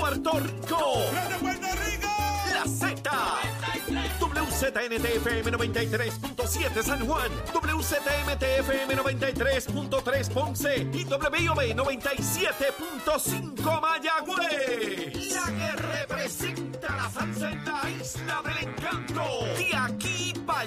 Puerto Rico. La Z. WZNTFM 93.7 San Juan, WZMTFM 93.3 Ponce y WIOB 97.5 Mayagüez. La que representa la salsa en la isla del encanto. De aquí para.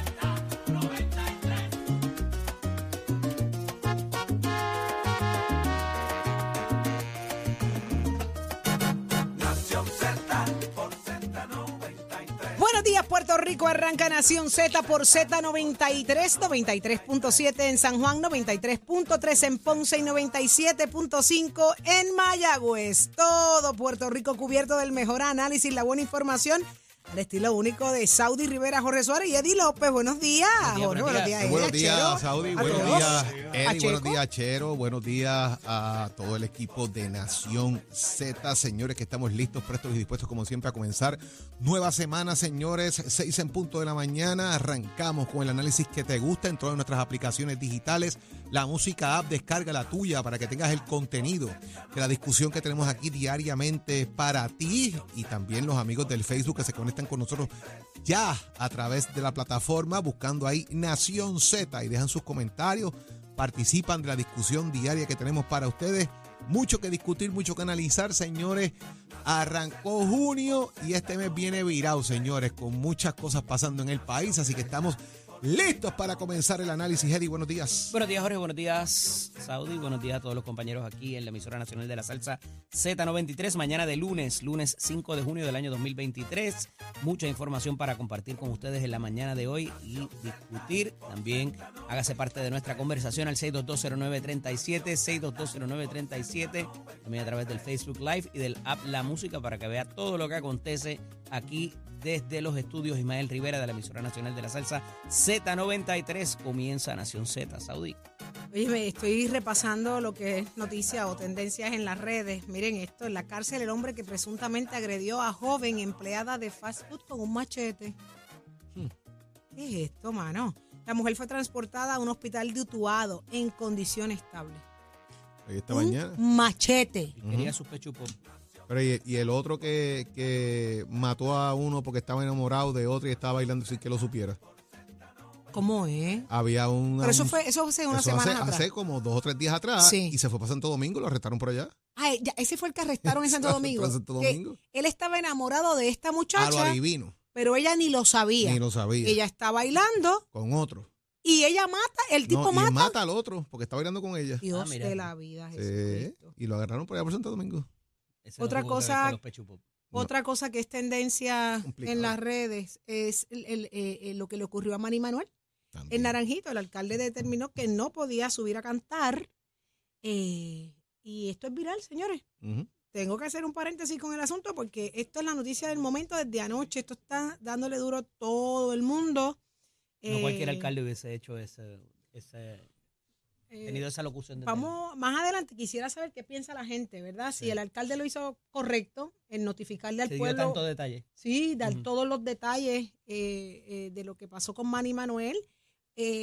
Arranca Nación Z por Z93, 93.7 en San Juan, 93.3 en Ponce y 97.5 en Mayagüez. Todo Puerto Rico cubierto del mejor análisis, la buena información. Al estilo único de Saudi Rivera, Jorge Suárez y Eddie López. Buenos días. Jorge, buenos días. Buenos días. Saudi. Buenos días, Eddie. Buenos días, Chero. Buenos días a todo el equipo de Nación Z. Señores, que estamos listos, prestos y dispuestos, como siempre, a comenzar nueva semana, señores. Seis en punto de la mañana. Arrancamos con el análisis que te gusta en todas nuestras aplicaciones digitales. La música app, descarga la tuya para que tengas el contenido de la discusión que tenemos aquí diariamente para ti y también los amigos del Facebook que se conectan con nosotros ya a través de la plataforma buscando ahí Nación Z y dejan sus comentarios, participan de la discusión diaria que tenemos para ustedes. Mucho que discutir, mucho que analizar, señores. Arrancó junio y este mes viene virado, señores, con muchas cosas pasando en el país, así que estamos listos para comenzar el análisis. Eddie, buenos días. Buenos días, Jorge. Buenos días, Saudi. Buenos días a todos los compañeros aquí en la emisora nacional de la salsa Z93. Mañana de lunes, lunes 5 de junio del año 2023. Mucha información para compartir con ustedes en la mañana de hoy y discutir. También hágase parte de nuestra conversación al 6220937, 6220937. También a través del Facebook Live y del app La Música para que vea todo lo que acontece aquí desde los estudios Ismael Rivera de la emisora nacional de la salsa Z93 comienza Nación Z Saudí. Oye, me estoy repasando lo que es noticia o tendencias en las redes. Miren esto, en la cárcel el hombre que presuntamente agredió a joven empleada de fast food con un machete. ¿Qué es esto, mano? La mujer fue transportada a un hospital de Utuado en condición estable. Ahí esta Un mañana. machete. Quería su pecho pop. Pero y, y el otro que, que mató a uno porque estaba enamorado de otro y estaba bailando sin que lo supiera. ¿Cómo es? Había un. Pero eso fue, eso hace unas Eso hace, atrás. hace como dos o tres días atrás Sí. y se fue para Santo Domingo, lo arrestaron por allá. Ya, ese fue el que arrestaron en Santo Domingo. Santo Domingo. él estaba enamorado de esta A lo muchacha, adivino. pero ella ni lo sabía. Ni lo sabía. Ella está bailando Con otro. y ella mata, el tipo No, y mata. mata al otro porque está bailando con ella. Dios Ah, de la vida, Sí, Jesucristo. y lo agarraron por allá por Santo Domingo. Ese Otra cosa-. No. Otra cosa que es tendencia Complicado. en las redes es el- el, eh, eh, lo que le ocurrió a Manny Manuel. También. En Naranjito, el alcalde determinó que no podía subir a cantar. eh, y esto es viral, señores. Tengo que hacer un paréntesis con el asunto porque esto es la noticia del momento desde anoche. Esto está dándole duro a todo el mundo. No cualquier Eh, alcalde hubiese hecho ese, ese eh, tenido esa locución de Vamos, más adelante quisiera saber qué piensa la gente, ¿verdad? Si Sí. el alcalde lo hizo correcto en notificarle al Se dio pueblo. tanto detalle. Sí, dar todos los detalles eh, eh, de lo que pasó con Manny Manuel.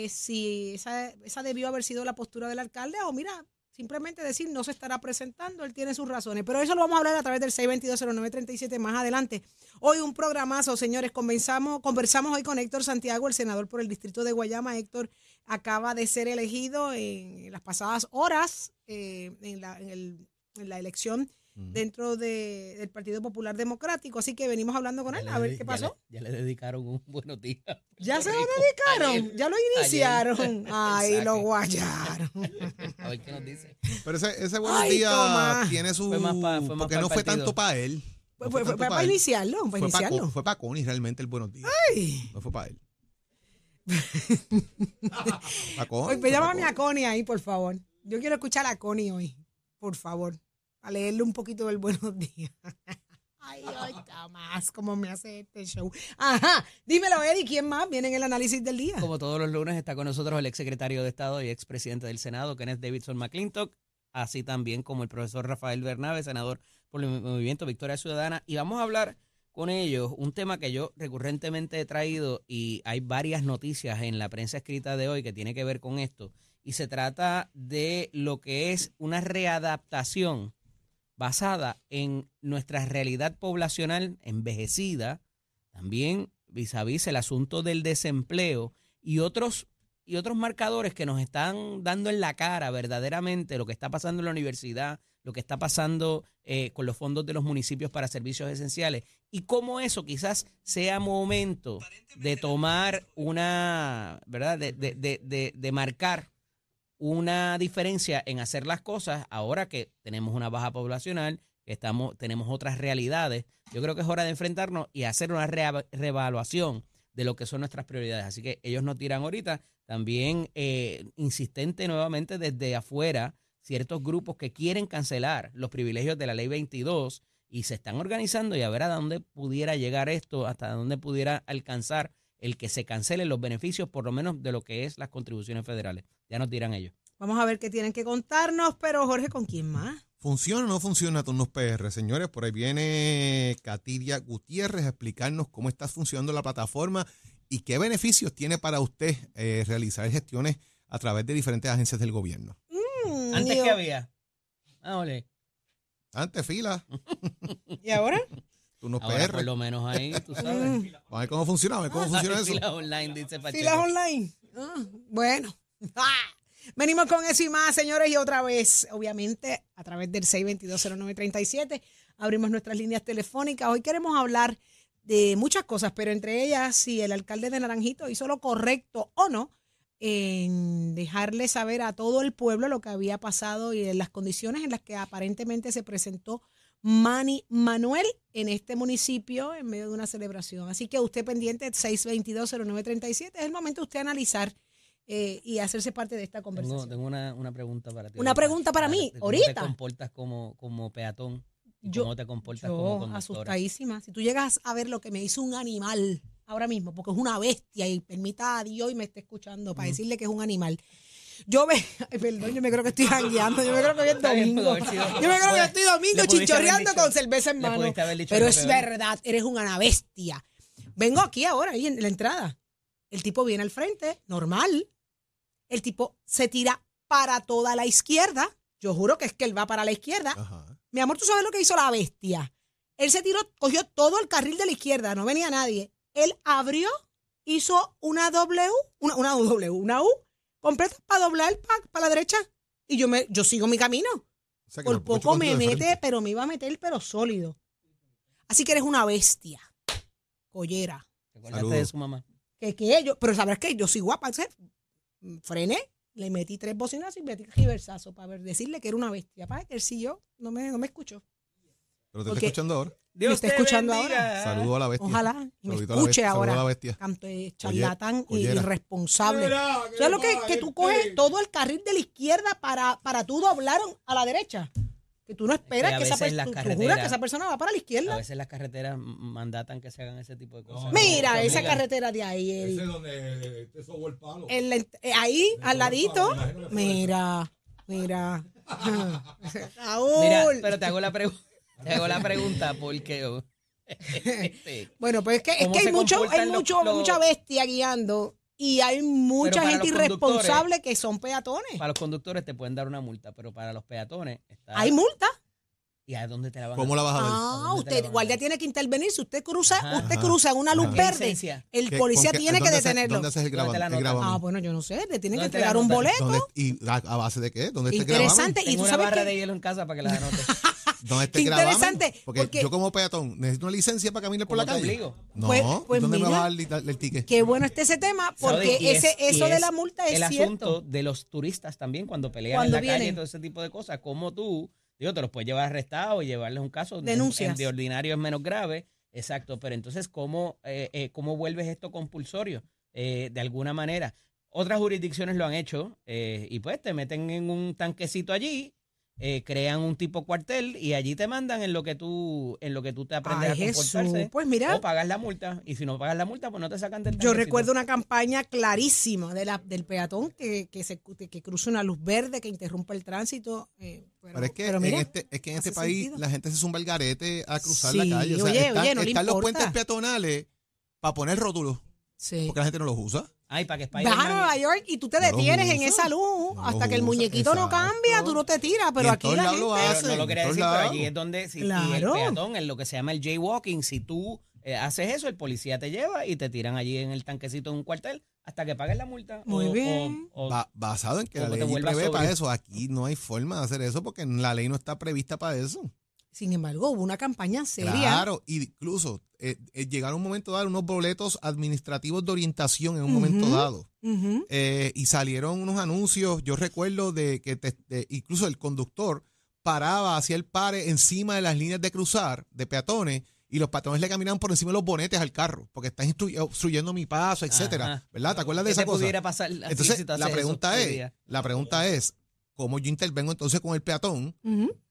Eh, si esa, esa debió haber sido la postura del alcalde o mira, simplemente decir no se estará presentando, él tiene sus razones. Pero eso lo vamos a hablar a través del 6220937 más adelante. Hoy un programazo, señores. Conversamos, conversamos hoy con Héctor Santiago, el senador por el distrito de Guayama. Héctor acaba de ser elegido en las pasadas horas eh, en, la, en el- en la elección dentro de- del Partido Popular Democrático. Así que venimos hablando con Ya él le a ver qué ya pasó. le- Ya le, dedicaron un buenos días. Ya se lo dedicaron, Ayer. ya lo Ayer. iniciaron. Ay, Exacto. lo guayaron. A ver qué nos dice. Pero ese, ese buenos Ay, días Tomás. tiene su. Fue más pa- fue más porque no fue partido. tanto para él. Fue, No fue- tanto fue pa' para él. iniciarlo, para Fue para iniciarlo. fue pa Connie realmente el buenos días. Ay. No fue para él. Oye, pues llámame a Connie ahí, por favor. Yo quiero escuchar a Connie hoy, por favor. A leerle un poquito del buenos días. Ay, ay, más cómo me hace este show. Ajá, dímelo, Eddie, ¿quién más viene en el análisis del día? Como todos los lunes está con nosotros el exsecretario de Estado y expresidente del Senado, Kenneth Davidson McClintock, así también como el profesor Rafael Bernabe, senador por el Movimiento Victoria Ciudadana. Y vamos a hablar con ellos un tema que yo recurrentemente he traído y hay varias noticias en la prensa escrita de hoy que tiene que ver con esto. Y se trata de lo que es una readaptación basada en nuestra realidad poblacional envejecida, también vis a vis el asunto del desempleo y otros y otros marcadores que nos están dando en la cara verdaderamente lo que está pasando en la universidad, lo que está pasando eh, con los fondos de los municipios para servicios esenciales y cómo eso quizás sea momento de tomar una, ¿verdad? De, de, de, de, de marcar una diferencia en hacer las cosas ahora que tenemos una baja poblacional, que estamos, tenemos otras realidades. Yo creo que es hora de enfrentarnos y hacer una reevaluación de lo que son nuestras prioridades. Así que ellos nos tiran ahorita. También eh, insistente nuevamente desde afuera ciertos grupos que quieren cancelar los privilegios de la ley 22 y se están organizando y a ver a dónde pudiera llegar esto, hasta dónde pudiera alcanzar el que se cancelen los beneficios, por lo menos de lo que es las contribuciones federales. Ya nos dirán ellos. Vamos a ver qué tienen que contarnos, pero Jorge, ¿con quién más? ¿Funciona o no funciona Turnos PR? Señores, por ahí viene Katiria Gutiérrez a explicarnos cómo está funcionando la plataforma y qué beneficios tiene para usted eh, realizar gestiones a través de diferentes agencias del gobierno. Mm, Antes que había. Ah, ole. Antes, fila, ¿Y ahora? Turnos Ahora PR. por lo menos ahí, tú sabes. Vamos a ver cómo funciona, a ver cómo funciona eso. Filas online, dice Pacheco. Filas online. Ah, bueno. Ah, Venimos con eso y más, señores, y otra vez, obviamente, a través del 6220937, abrimos nuestras líneas telefónicas. Hoy queremos hablar de muchas cosas, pero entre ellas, si el alcalde de Naranjito hizo lo correcto o no en dejarle saber a todo el pueblo lo que había pasado y en las condiciones en las que aparentemente se presentó Manny Manuel en este municipio en medio de una celebración. Así que usted pendiente 6220937, es el momento de usted analizar eh, y hacerse parte de esta conversación. tengo una, una pregunta para ti. Una ahorita. pregunta para mí, ¿Cómo te ahorita. comportas como, como peatón? ¿Y Yo- ¿Cómo te comportas como conductora? asustadísima. Si tú llegas a ver lo que me hizo un animal ahora mismo, porque es una bestia y permita a Dios y me esté escuchando para decirle que es un animal. Yo ay, perdón, yo me creo que estoy jangueando, yo me creo que hoy es domingo. Yo me creo que estoy domingo dicho- con cerveza en mano. Pero es verdad, eres una bestia. Vengo aquí ahora, ahí en la entrada. El tipo viene al frente, normal. El tipo se tira para toda la izquierda. Yo juro que es que él va para la izquierda. Ajá. Mi amor, ¿tú sabes lo que hizo la bestia? Él se tiró, cogió todo el carril de la izquierda, no venía nadie. Él abrió, hizo una W, una, una W, una U, completa para doblar para la derecha. Y yo me, yo sigo mi camino. O sea que Por poco me mete, pero me iba a meter, pero sólido. Así que eres una bestia. Collera. ¿Te acordaste Saludos. de su mamá? Que qué? Yo, pero sabrás que yo soy guapa. ¿sabes? Frené, le metí tres bocinas y metí reversazo para ver, decirle que era una bestia. Para que él sí yo no me, no me escuchó. Pero te porque- está escuchando ahora. Me está escuchando bendiga. Saludo a la bestia. Ojalá me Saludito a la escuche saludo ahora. a la bestia. Canto de charlatán y collera. irresponsable. ¿Sabes lo que, que tú coges todo el carril de la izquierda para, para tú doblar a la derecha? Que tú no esperas que a que, esa persona, que esa persona va para la A izquierda. veces las carreteras mandatan que se hagan ese tipo de cosas. Mira, esa carretera de ahí. Ese es donde te sobó el palo. En la ent- eh, ahí, al ladito. Mira, mira. Mira, pero te hago la pregunta. Te hago la pregunta porque oh, este, Bueno, pues es que, es ¿Cómo que hay, mucho, hay mucho, los- mucha bestia guiando y hay mucha gente irresponsable que son peatones. para los conductores te pueden dar una multa, pero para los peatones está Hay multa. ¿Y a dónde te la van ¿Cómo a la vas a ver? Ah, ¿Dónde te la usted, guardia tiene que intervenir. Si usted cruza, Ajá. usted Ajá. cruza en una luz Ajá. ¿Qué verde, el ¿Qué- policía qué- tiene que se- detenerlo. ¿Dónde haces el. Ah, bueno, yo no sé, le tienen que ¿Dónde te la entregar un boleto. ¿Dónde- ¿Y a, a base de qué? ¿Dónde está el Interesante. Y tú una sabes barra que de hielo en casa para que la anote. No esté interesante, Porque, porque- yo como peatón necesito una licencia para caminar por la ¿Cómo te calle. No, Pues- pues ¿dónde me mira. vas a dar el, ticket? Qué bueno está ese tema, porque eso de la multa es el cierto. asunto de los turistas también cuando pelean Cuando en la calle y todo ese tipo de cosas, como tú, digo, te los puedes llevar arrestados y llevarles un caso. Denuncias. En- De ordinario es menos grave, exacto, pero entonces, ¿cómo, eh, eh, cómo vuelves esto compulsorio? Eh, de alguna manera. Otras jurisdicciones lo han hecho eh, y pues te meten en un tanquecito allí, eh, crean un tipo cuartel y allí te mandan en lo que tú, en lo que tú te aprendes Ay, a Jesús. comportarse. Pues mira, O pagas la multa. Y si no pagas la multa, pues no te sacan del Yo tanquecito. recuerdo una campaña clarísima de la, del peatón que, que, se, que cruza una luz verde, que interrumpe el tránsito. eh, pero, Pero es que, pero mira, en este, es que en este país sentido. la gente se zumba el garete a cruzar Sí, la calle. O sea, oye, están, oye, no le están los puentes peatonales para poner rótulos, sí. porque la gente no los usa. Ay, para que Vas a Spider-Man- Nueva York y tú te detienes en usa. esa luz No hasta que el usa, muñequito no exacto. cambia, tú no te tiras, pero Y en aquí todos la lados lo gente... Pero hacen. no lo en quería todos decir, pero lados. allí es donde, si, y Claro. el peatón, en lo que se llama el jaywalking, si tú eh, haces eso, el policía te lleva y te tiran allí en el tanquecito en un cuartel hasta que pagues la multa. Muy O- bien. o- Ba- basado en que la Como te ley vuelvas prevé para sobrio. eso. Aquí no hay forma de hacer eso porque la ley no está prevista para eso. Sin embargo, hubo una campaña seria. Claro, incluso eh, eh, llegaron un momento dado unos boletos administrativos de orientación en un momento dado. Eh, y salieron unos anuncios, yo recuerdo de que te- de- incluso el conductor paraba, hacía el pare encima de las líneas de cruzar de peatones y los peatones le caminaban por encima de los bonetes al carro porque están obstruyendo mi paso, etcétera, Ajá. ¿verdad? ¿Te acuerdas de ¿Qué esa cosa? pudiera pasar Entonces, la pregunta es, la pregunta es, ¿cómo yo intervengo entonces con el peatón?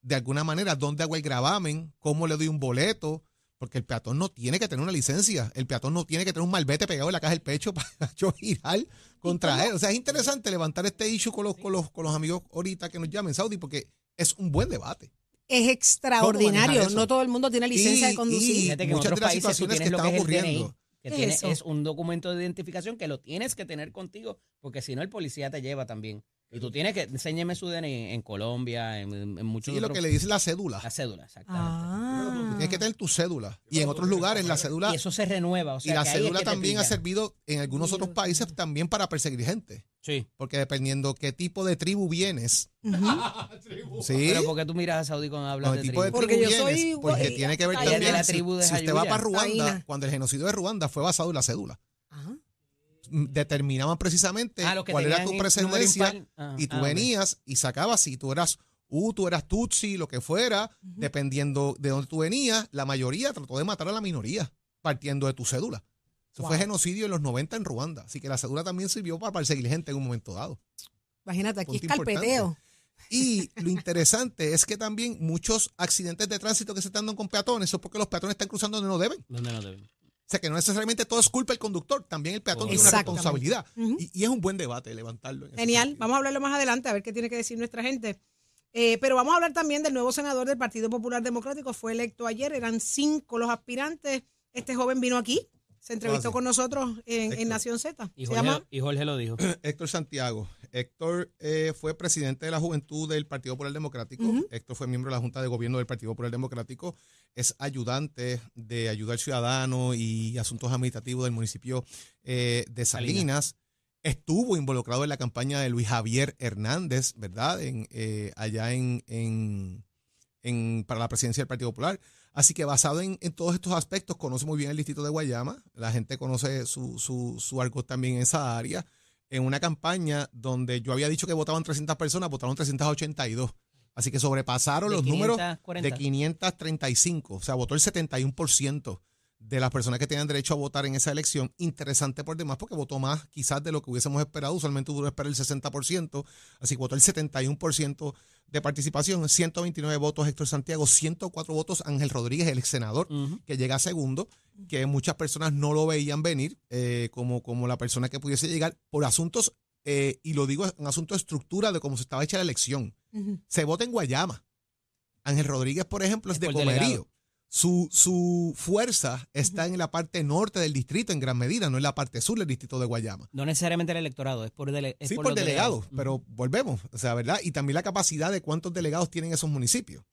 De alguna manera, ¿dónde hago el gravamen? ¿Cómo le doy un boleto? Porque el peatón no tiene que tener una licencia. El peatón no tiene que tener un malvete pegado en la caja del pecho para yo girar contra él. O sea, es interesante levantar este issue con los, con los, con los amigos ahorita que nos llamen, Saudi, porque es un buen debate. Es ¿Cómo extraordinario. no todo el mundo tiene licencia Y- de conducir. y- muchas otros de las situaciones que están es el DNI, ocurriendo. es un documento de identificación que lo tienes que tener contigo, porque si no el policía te lleva también. Y tú tienes que, enséñeme su DNI en Colombia, en, en muchos Sí, lo otros- que le dice la cédula. La cédula, exactamente. Ah. Tienes que tener tu cédula. Y en otros lugares la cédula Y eso se renueva. O y la que ahí es cédula que también ha servido en algunos otros países también para perseguir gente. Sí. Porque dependiendo qué tipo de tribu vienes, ¿sí? Pero ¿por qué tú miras a Saudi cuando hablas Con de tipo de tribu? Porque yo soy porque tiene que ver también. la si- tribu de si, usted va para Ruanda, Taína. cuando el genocidio de Ruanda fue basado en la cédula. Determinaban precisamente Ah, cuál era tu presencia impar. Ah, y tú ah, venías y sacabas si tú eras U, tú eras Tutsi, lo que fuera, dependiendo de dónde tú venías, la mayoría trató de matar a la minoría partiendo de tu cédula. Eso fue genocidio en los 90 en Ruanda. Así que la cédula también sirvió para perseguir gente en un momento dado. Imagínate, aquí es Punto importante. carpeteo. Y lo interesante es que también muchos accidentes de tránsito que se están dando con peatones son porque los peatones están cruzando donde no deben. ¿Dónde no deben? O sea que no necesariamente todo es culpa del conductor, también el peatón tiene una responsabilidad. Y, y es un buen debate levantarlo. en Genial. Vamos a hablarlo más adelante, a ver qué tiene que decir nuestra gente. Eh, pero vamos a hablar también del nuevo senador del Partido Popular Democrático. Fue electo ayer, eran cinco los aspirantes. Este joven vino aquí, se entrevistó Ah, con nosotros en, en Héctor. Nación Z. Y Se Jorge, llama y Jorge lo dijo. Héctor Santiago. Héctor eh, fue presidente de la juventud del Partido Popular Democrático. Ujú. Héctor fue miembro de la Junta de Gobierno del Partido Popular Democrático. Es ayudante de ayuda al ciudadano y asuntos administrativos del municipio eh, de Salinas. Estuvo involucrado en la campaña de Luis Javier Hernández, ¿verdad? En, eh, allá en, en- en- para la presidencia del Partido Popular. Así que basado en, en todos estos aspectos, conoce muy bien el distrito de Guayama. La gente conoce su, su, su argot también en esa área. En una campaña donde yo había dicho que votaban 300 personas, votaron 382. Así que sobrepasaron De los números 540. de 535. O sea, votó el 71% de las personas que tenían derecho a votar en esa elección. Interesante por demás porque votó más quizás de lo que hubiésemos esperado. Usualmente uno espera el 60%. Así que votó el 71% de participación. 129 votos Héctor Santiago, 104 votos Ángel Rodríguez, el ex senador que llega segundo, que muchas personas no lo veían venir eh, como, como la persona que pudiese llegar por asuntos, eh, y lo digo en asunto de estructura de cómo se estaba hecha la elección. Se vota en Guayama. Ángel Rodríguez, por ejemplo, es, Es de Comerío. delegado. Su, su fuerza está en la parte norte del distrito en gran medida, no en la parte sur del distrito de Guayama. No necesariamente el electorado, es por, dele- es Sí, por delegados, pero volvemos, o sea, ¿verdad? Y también la capacidad de cuántos delegados tienen esos municipios.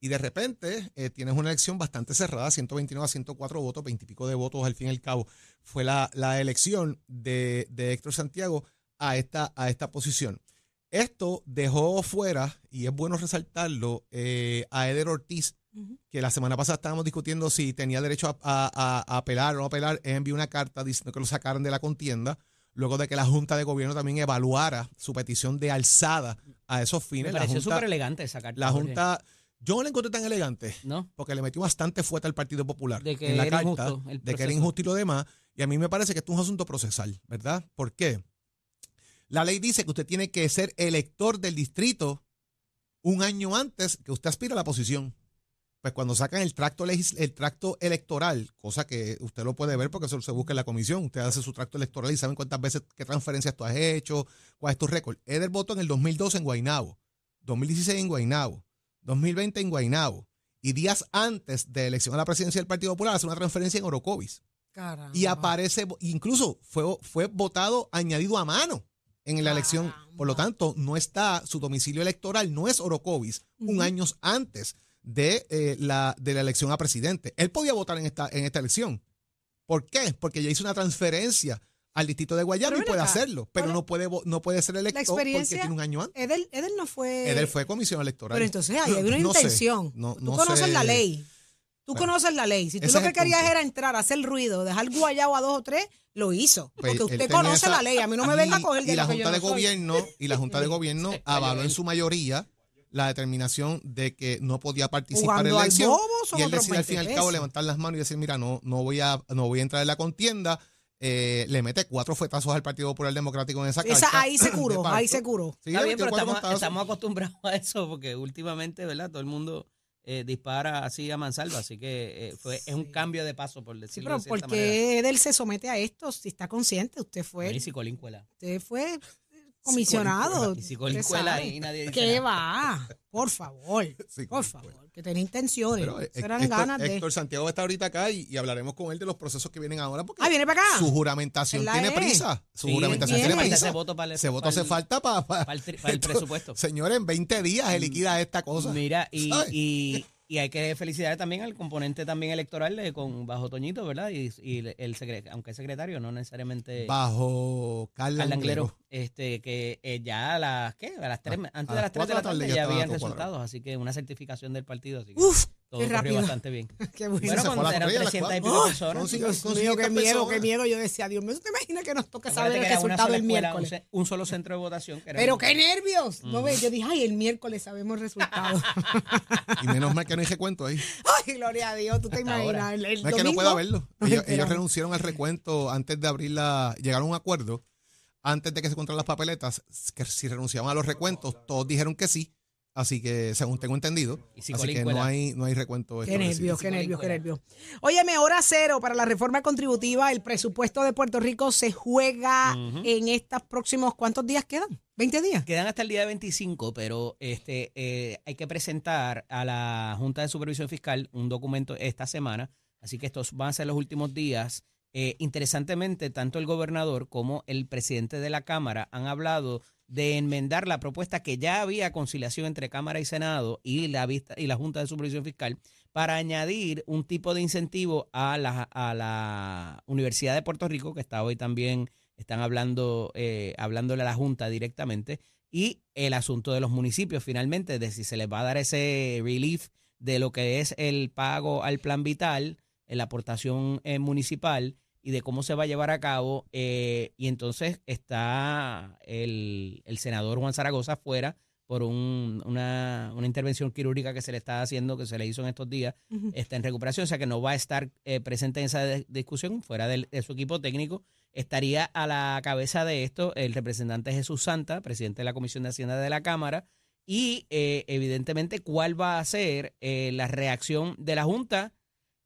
Y de repente eh, tienes una elección bastante cerrada, 129 a 104 votos, 20 y pico de votos al fin y al cabo. Fue la, la elección de, de Héctor Santiago a esta, a esta posición. Esto dejó fuera, y es bueno resaltarlo, eh, a Eder Ortiz, Que la semana pasada estábamos discutiendo si tenía derecho a, a- a- a apelar o no apelar. Envió una carta diciendo que lo sacaran de la contienda, luego de que la Junta de Gobierno también evaluara su petición de alzada a esos Me fines. La pareció súper elegante esa carta. la Jorge. junta yo no la encontré tan elegante, ¿No? porque le metió bastante fuerte al Partido Popular De que en la era carta, injusto el de que era injusto y lo demás. Y a mí me parece que esto es un asunto procesal, ¿verdad? ¿Por qué? La ley dice que usted tiene que ser elector del distrito un año antes que usted aspira a la posición. Pues cuando sacan el tracto, legis- el tracto electoral, cosa que usted lo puede ver porque eso se busca en la comisión, usted hace su tracto electoral y saben cuántas veces, qué transferencias tú has hecho, cuál es tu récord. Eder votó en el 2012 en Guaynabo, 2016 en Guaynabo, 2020 en Guaynabo y días antes de la elección a la presidencia del Partido Popular hace una transferencia en Orocovis. Caramba. Y aparece, incluso fue, fue votado añadido a mano en la elección. Por lo tanto, no está, su domicilio electoral no es Orocovis, un año antes de, eh, la, de la elección a presidente. Él podía votar en esta, en esta elección. ¿Por qué? Porque ya hizo una transferencia al distrito de Guayama y puede acá, hacerlo, pero ¿cuál es- no puede, no puede ser elector porque tiene un año antes. Edel, Edel no fue. Él fue comisión electoral. Pero entonces ahí hay una No sé, intención. no- Tú no conoces sé. la ley. Tú Bueno, conoces la ley. Si tú lo que querías punto. era entrar, hacer ruido, dejar guayabo a dos o tres, lo hizo. Pues, Porque usted conoce esa- la ley. A mí no me venga a coger de y la Junta de. Gobierno y la Junta de Gobierno avaló en su mayoría la determinación de que no podía participar en la elección y él decide al fin y al 20 cabo levantar las manos y decir mira no no voy a no voy a entrar en la contienda eh, le mete cuatro fuetazos al Partido Popular Democrático en esa Esa- carta ahí se curó, ahí se curó. Sí, Está bien, pero estamos, estamos acostumbrados a eso porque últimamente, ¿verdad? Todo el mundo eh, dispara así a mansalva, así que eh, fue, es un cambio de paso, por Sí, decirlo pero de cierta ¿por manera. qué Edel se somete a esto? Si está consciente, usted fue, usted fue comisionado. Y si Colín Usted cuela sabe. y nadie dice ¿Qué va? Por favor, Sí, por favor, que tenía intenciones. Pero, eh, Serán Héctor, ganas de... Héctor Santiago está ahorita acá y, y hablaremos con él de los procesos que vienen ahora porque Ah, viene para acá. su juramentación ¿Verdad tiene prisa su Sí, juramentación viene. tiene Ese prisa voto para el- ese voto para hace el- falta para, para el tri- para el presupuesto. Señores, en 20 días se liquida esta cosa. Mira, y, y, y hay que felicitar también al componente también electoral de, con Bajo Toñito, ¿verdad? Y, y el secre- aunque es secretario, no necesariamente Bajo Carla Carla Anglero. Este, que eh, ya a las, ¿qué? A las tres, A- antes a de las 3 de la de la tarde tarde ya habían resultados, cuadrado. así que una certificación del partido, así que Uf, todo qué corrió rápido. bastante bien. Qué bueno. Bueno, cuando eran correa a las 300 y pico ¡Oh! personas. Dios mío, qué 500 miedo, qué miedo. Yo decía, Dios mío, ¿te imaginas que nos toca Acuérdate saber el resultado el escuela, un, miércoles? un solo centro de votación. Que era Pero un- qué nervios. No ve, yo dije, ay, el miércoles sabemos el resultado. Y menos mal que no hay recuento ahí. ay, gloria a Dios, tú te Hasta imaginas. El, el No es que no domingo, pueda verlo. Ellos, renunciaron al recuento antes de abrir la. Llegaron a un acuerdo antes de que se encontraran las papeletas. Que si renunciaban a los recuentos, todos dijeron que sí. Así que, según tengo entendido, así que no hay, no hay recuento. Qué nervios, qué nervios, qué nervios. Óyeme, hora cero para la reforma contributiva. El presupuesto de Puerto Rico se juega en estos próximos, ¿cuántos días quedan? ¿20 días? Quedan hasta el día 25, pero este eh, hay que presentar a la Junta de Supervisión Fiscal un documento esta semana, así que estos van a ser los últimos días. Eh, interesantemente, tanto el gobernador como el presidente de la Cámara han hablado de enmendar la propuesta que ya había conciliación entre Cámara y Senado y la, vista, y la Junta de Supervisión Fiscal para añadir un tipo de incentivo a la, a la Universidad de Puerto Rico, que está hoy también, están hablando, eh, hablándole a la Junta directamente, y el asunto de los municipios, finalmente, de si se les va a dar ese relief de lo que es el pago al plan vital, la aportación eh, municipal y de cómo se va a llevar a cabo. eh, y entonces está el, el senador Juan Zaragoza fuera por un- una, una intervención quirúrgica que se le está haciendo, que se le hizo en estos días, está en recuperación, o sea que no va a estar eh, presente en esa discusión, fuera del- de su equipo técnico. Estaría a la cabeza de esto el representante Jesús Santa, presidente de la Comisión de Hacienda de la Cámara, y eh, evidentemente cuál va a ser eh, la reacción de la Junta,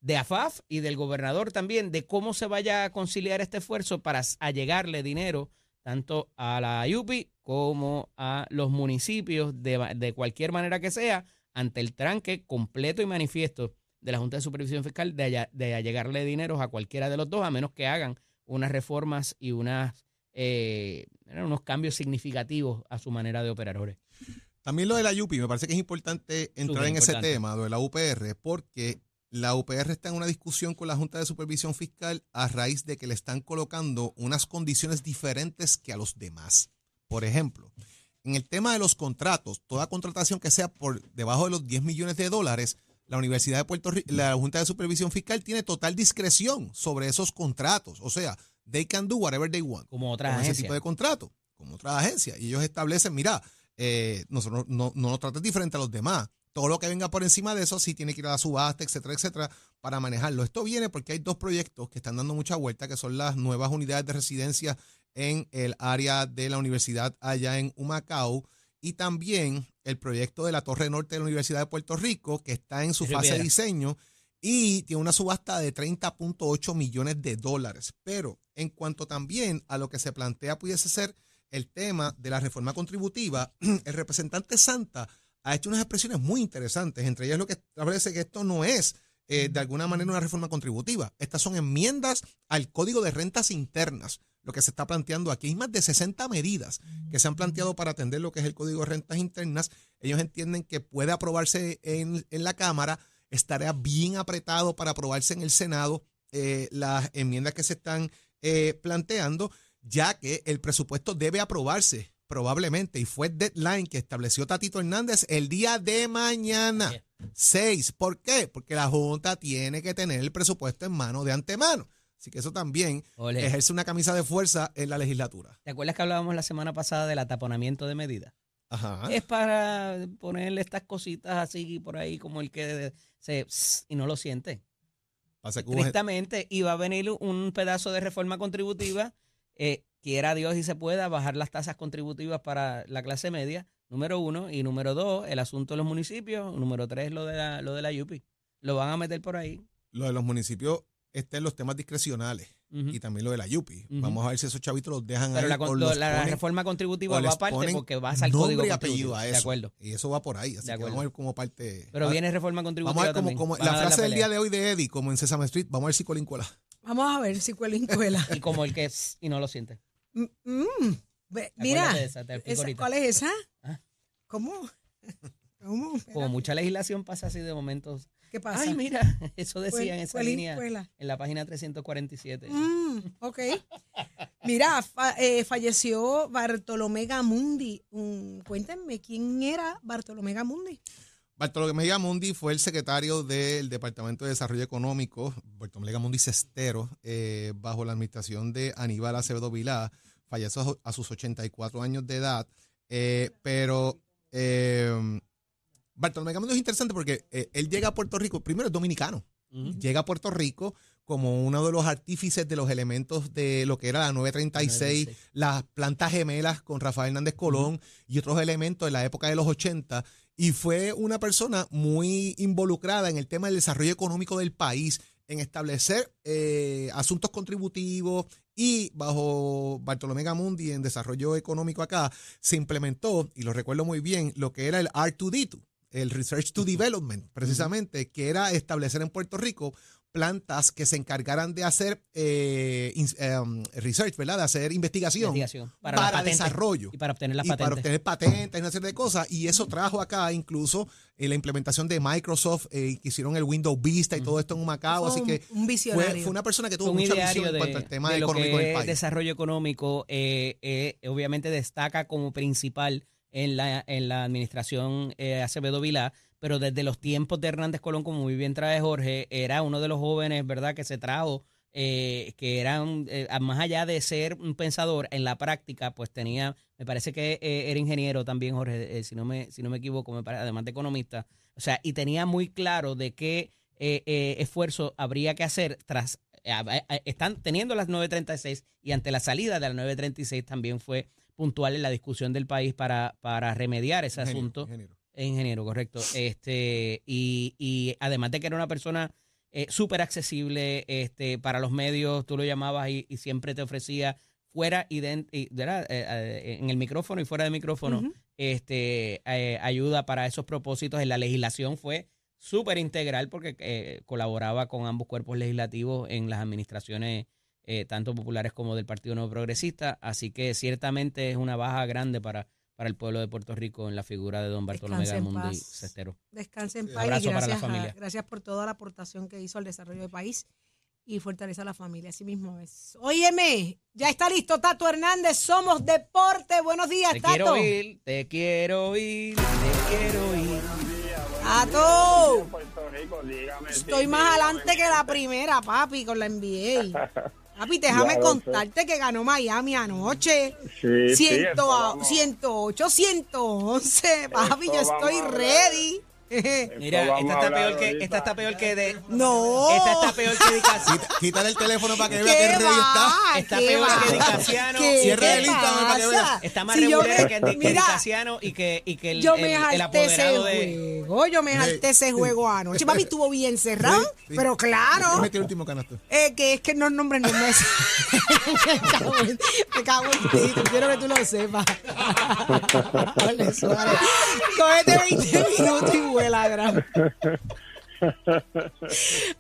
de AFAF y del gobernador también, de cómo se vaya a conciliar este esfuerzo para allegarle dinero tanto a la IUPI como a los municipios de, de cualquier manera que sea, ante el tranque completo y manifiesto de la Junta de Supervisión Fiscal de, allegarle dinero a cualquiera de los dos, a menos que hagan unas reformas y unas, eh, unos cambios significativos a su manera de operar. Jorge. También lo de la UPI, me parece que es importante entrar Súper en ese tema, lo de la UPR, porque la UPR está en una discusión con la Junta de Supervisión Fiscal a raíz de que le están colocando unas condiciones diferentes que a los demás. Por ejemplo, En el tema de los contratos, toda contratación que sea por debajo de los 10 millones de dólares, la Universidad de Puerto Rico, la Junta de Supervisión Fiscal tiene total discreción sobre esos contratos. O sea, they can do whatever they want. Como otras con ese agencias. tipo de contrato, como otras agencias. Y ellos establecen, mira, eh, nosotros no, no nos trates diferente a los demás. Todo lo que venga por encima de eso sí tiene que ir a la subasta, etcétera, etcétera, para manejarlo. Esto viene porque hay dos proyectos que están dando mucha vuelta, que son las nuevas unidades de residencia en el área de la universidad allá en Humacao y también el proyecto de la Torre Norte de la Universidad de Puerto Rico, que está en su fase de diseño y tiene una subasta de 30.8 millones de dólares. Pero en cuanto también a lo que se plantea pudiese ser el tema de la reforma contributiva, el representante Santa ha hecho unas expresiones muy interesantes, entre ellas lo que establece que esto no es eh, de alguna manera una reforma contributiva. Estas son enmiendas al Código de Rentas Internas. Lo que se está planteando aquí, hay más de 60 medidas que se han planteado para atender lo que es el Código de Rentas Internas. Ellos entienden que puede aprobarse en, la Cámara, estará bien apretado para aprobarse en el Senado eh, las enmiendas que se están eh, planteando, ya que el presupuesto debe aprobarse probablemente, y fue el deadline que estableció Tatito Hernández el día de mañana. Yeah. Seis. ¿Por qué? Porque la Junta tiene que tener el presupuesto en mano de antemano. Así que eso también Ole. ejerce una camisa de fuerza en la legislatura. ¿Te acuerdas que hablábamos la semana pasada del ataponamiento de medidas? Ajá. Es para ponerle estas cositas así por ahí como el que se y no lo siente. Pasa que gente- Tristemente iba a venir un pedazo de reforma contributiva, eh, quiera Dios y se pueda bajar las tasas contributivas para la clase media, número uno, y número dos, el asunto de los municipios, número tres, lo de la, lo de la UPI. Lo van a meter por ahí. lo de los municipios está en los temas discrecionales y también lo de la YUPI. Vamos a ver si esos chavitos los dejan Pero ahí la, o los la ponen- reforma contributiva va les aparte porque vas al código y apellido a eso. De acuerdo. Y eso va por ahí. Así que vamos a ver cómo parte. Pero va- viene reforma contributiva Vamos a ver Van a la frase del día de hoy de Eddie, como en Sesame Street, vamos a ver si Colin cuela. Vamos a ver si cuela incuela. Y como el que es y no lo siente. Mm, mm. Mira, de esa, te. ¿cuál es esa? Ah. ¿Cómo? ¿Cómo? Como mucha legislación pasa así de momentos. ¿Qué pasa? Ay, mira, eso decía en esa línea en la página 347. Mm, ok. Mira, fa- eh, falleció Bartolomé Gamundi. Mm, cuéntenme, ¿quién era Bartolomé Gamundi? Bartolomé Gamundi fue el secretario del Departamento de Desarrollo Económico, Bartolomé Gamundi Cestero, eh, bajo la administración de Aníbal Acevedo Vilá. Falleció a su- a sus 84 años de edad, eh, pero eh, Bartolomé Gamundi es interesante porque eh, él llega a Puerto Rico, primero es dominicano, llega a Puerto Rico como uno de los artífices de los elementos de lo que era la 936, 936. las plantas gemelas con Rafael Hernández Colón y otros elementos de la época de los 80. Y fue una persona muy involucrada en el tema del desarrollo económico del país, en establecer eh, asuntos contributivos y bajo Bartolomé Gamundi en desarrollo económico acá se implementó, y lo recuerdo muy bien, lo que era el R2D2, el Research to Development, precisamente, que era establecer en Puerto Rico plantas que se encargaran de hacer eh, em, research, ¿verdad? De hacer investigación, Investigación. para, patentes desarrollo Y para obtener las y para patentes. obtener patentes y una serie de cosas. Y eso trajo acá incluso eh, la implementación de Microsoft, eh, que hicieron el Windows Vista y todo esto en Macao. Así un- que un fue, visionario. fue una persona que tuvo un mucha visión de, en cuanto al tema de lo económico que del país. desarrollo económico. eh, eh, obviamente destaca como principal en la, en la administración eh, Acevedo Vilá, pero desde los tiempos de Hernández Colón, como muy bien trae Jorge, era uno de los jóvenes, ¿verdad?, que se trajo, eh, que eran, eh, más allá de ser un pensador, en la práctica, pues tenía, me parece que eh, era ingeniero también, Jorge, eh, si, no me, si no me equivoco, me parece, además de economista, o sea, y tenía muy claro de qué esfuerzo habría que hacer tras, están teniendo las 936 y ante la salida de las 936 también fue puntual en la discusión del país para, para remediar ese Ingeniero, asunto. ingeniero. Ingeniero, correcto. Este, y, y además de que era una persona eh, súper accesible este, para los medios, tú lo llamabas y, y siempre te ofrecía fuera y, ¿verdad? Eh, eh, en el micrófono y fuera de micrófono este, eh, ayuda para esos propósitos. En la legislación fue súper integral porque colaboraba con ambos cuerpos legislativos en las administraciones tanto populares como del Partido Nuevo Progresista. Así que ciertamente es una baja grande para, para el pueblo de Puerto Rico en la figura de don Bartolomé Gamundi. Cestero. Descanse en paz y abrazo para la gracias, a- familia. gracias por toda la aportación que hizo al desarrollo del país. y fortaleza a la familia. Así mismo es. Óyeme, ya está listo Tato Hernández. Somos Deporte. Buenos días, Te Tato. quiero oír, te quiero oír, te quiero oír. Tato. Puerto Rico, dígame. Estoy más adelante que la primera, papi, con la NBA. Papi, déjame sé. contarte que ganó Miami anoche. Sí, sí, Ciento eso a- vamos. 108, 111. Papi, yo estoy ready. Mira, esta está peor que, esta está peor que de. No. Esta está peor que de Casi- Quítale el teléfono para que vea que ¿Qué ready está. Está ¿Qué peor va? que Di Casiano. ¿Qué Cierre el Instagram para que pasa? vea. Está más Si yo regular que, que Di mira, Casiano y que, y que el, yo el- me el jalté ese apoderado de. juego. Yo me jalté ese juego anoche. Papi, estuvo bien cerrado. Sí, sí. Pero claro. ¿Quién metió el último canasto? Eh, que es que no nombres no me me cago en- me cago en ti, quiero que tú lo sepas. Ole, Suárez. Cógete 20 minutos y vuela, gran.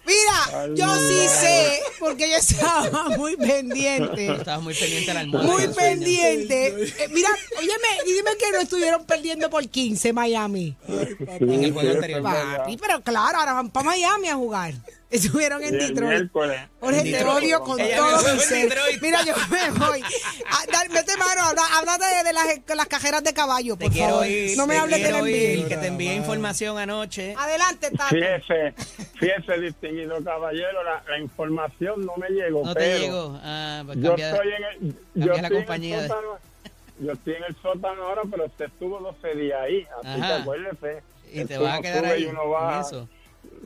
Mira, yo sí sé, porque yo estaba muy pendiente. Estabas muy pendiente al almuerzo. Muy pendiente. Eh, mira, óyeme, y dime que no estuvieron perdiendo por 15 Miami. En el juego anterior. Papi, pero claro, ahora van para Miami a jugar. Estuvieron en Detroit. miércoles. Jorge, te odio con Ella todo mi ser. Mira, yo me voy. Ah, dale, Mete mano, habla, habla de, de las, las cajeras de caballo, Te por quiero favor. oír. no me te hables de la NBA. Que te envié información anoche. Adelante, Tato. Fíjese, fíjese, distinguido caballero, la, la información no me llegó. No te pero llegó. Ah, pues Yo cambia- estoy en el, yo la en de- sótano. Yo estoy en el sótano ahora, pero usted estuvo 12 días ahí. Así Ajá. que acuérdese. Y te vas a quedar ahí. Y uno va, eso.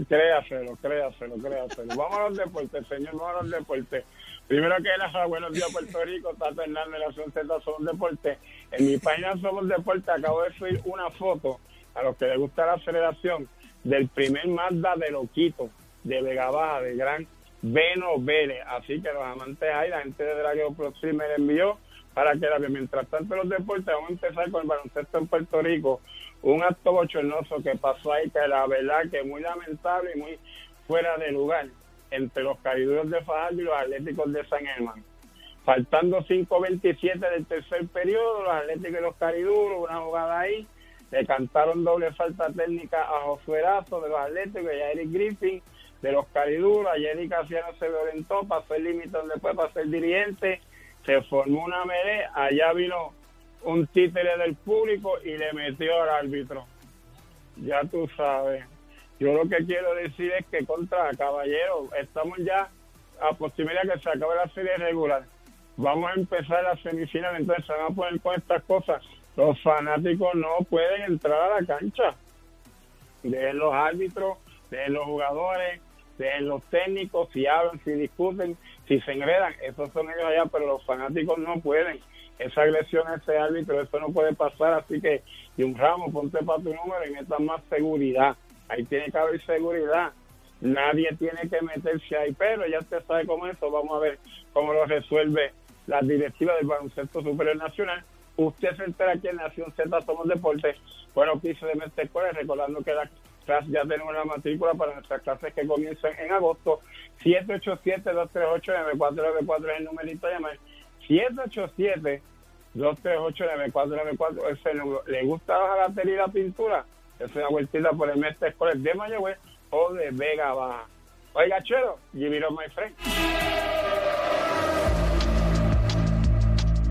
Créaselo, créaselo, créaselo. Vamos a los deportes, señor, vamos a los deportes. Primero que nada, buenos días Puerto Rico, Tato Hernández, la Nación Z, Somos Deportes. En mi página Somos Deportes acabo de subir una foto a los que les gusta la aceleración del primer Mazda de Loquito, de Vega Baja, de Gran Beno Vélez. Así que los amantes ahí, la gente de Drageo Proxim me la envió para que la. Mientras tanto, los deportes, vamos a empezar con el baloncesto en Puerto Rico. Un acto bochornoso que pasó ahí, que la verdad que muy lamentable y muy fuera de lugar entre los cariduros de Fajardo y los atléticos de San Germán. Faltando 5.27 del tercer periodo, los atléticos y los cariduros, una jugada ahí, le cantaron doble falta técnica a Josué Erazo de los atléticos y a Eric Griffin de los cariduros. Ayer Eric Casiano se violentó, pasó el límite donde fue para ser dirigente, se formó una melee, allá vino un títere del público y le metió al árbitro. Ya tú sabes. Yo lo que quiero decir es que contra Caballero, estamos ya a posibilidad que se acabe la serie regular. Vamos a empezar la semifinal, entonces se van a poner con estas cosas. Los fanáticos no pueden entrar a la cancha. Dejen los árbitros, dejen los jugadores, dejen los técnicos, si hablan, si discuten, si se enredan, esos son ellos allá, pero los fanáticos no pueden esa agresión a ese árbitro, eso no puede pasar, así que y un ramo, ponte para tu número y meta más seguridad. Ahí tiene que haber seguridad. Nadie tiene que meterse ahí, pero ya usted sabe cómo eso. Vamos a ver cómo lo resuelve la directiva del Baloncesto Superior Nacional. Usted se entera aquí en Nación Z Somos Deportes. Bueno, 15 de mes de recordando que la clase ya tenemos la matrícula para nuestras clases que comienzan en agosto. 787-238-9494 es el numerito a llamar. 787 238-9494. Ese le, gusta la batería y la pintura. Es una vueltita por el Mestre Escolar de Mayagüez o de Vega Baja. Oiga, chero, give it my friend.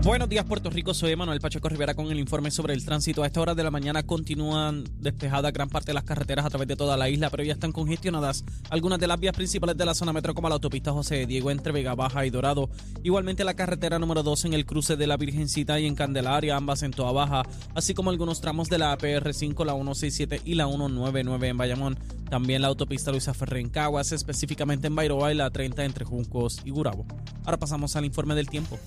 Buenos días, Puerto Rico. Soy Manuel Pacheco Rivera con el informe sobre el tránsito. A esta hora de la mañana continúan despejadas gran parte de las carreteras a través de toda la isla, pero ya están congestionadas algunas de las vías principales de la zona metro, como la autopista José Diego entre Vega Baja y Dorado. Igualmente la carretera número 2 en el cruce de la Virgencita y en Candelaria, ambas en Toa Baja, así como algunos tramos de la APR5, la 167 y la 199 en Bayamón. También la autopista Luisa Ferrer en Caguas, específicamente en Bairoa y la 30 entre Juncos y Gurabo. Ahora pasamos al informe del tiempo.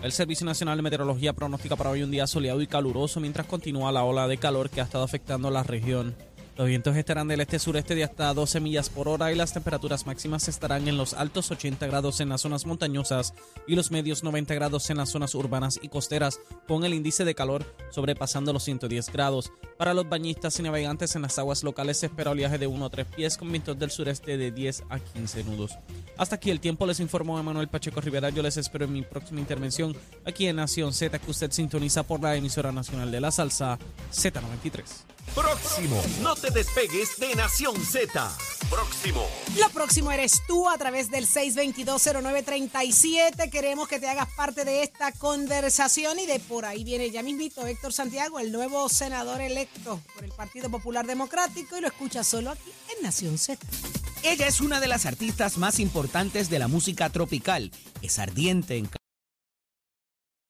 El Servicio Nacional de Meteorología pronostica para hoy un día soleado y caluroso mientras continúa la ola de calor que ha estado afectando la región. Los vientos estarán del este-sureste de hasta 12 millas por hora y las temperaturas máximas estarán en los altos 80 grados en las zonas montañosas y los medios 90 grados en las zonas urbanas y costeras, con el índice de calor sobrepasando los 110 grados. Para los bañistas y navegantes en las aguas locales se espera oleaje de 1 a 3 pies con vientos del sureste de 10 a 15 nudos. Hasta aquí el tiempo, les informó Emanuel Pacheco Rivera. Yo les espero en mi próxima intervención aquí en Nación Z, que usted sintoniza por la emisora nacional de la salsa Z93. Próximo. No te despegues de Nación Z. Próximo. Lo próximo eres tú a través del 6220937. Queremos que te hagas parte de esta conversación y de por ahí viene ya mismito Héctor Santiago, el nuevo senador electo por el Partido Popular Democrático y lo escucha solo aquí en Nación Z. Ella es una de las artistas más importantes de la música tropical. Es ardiente en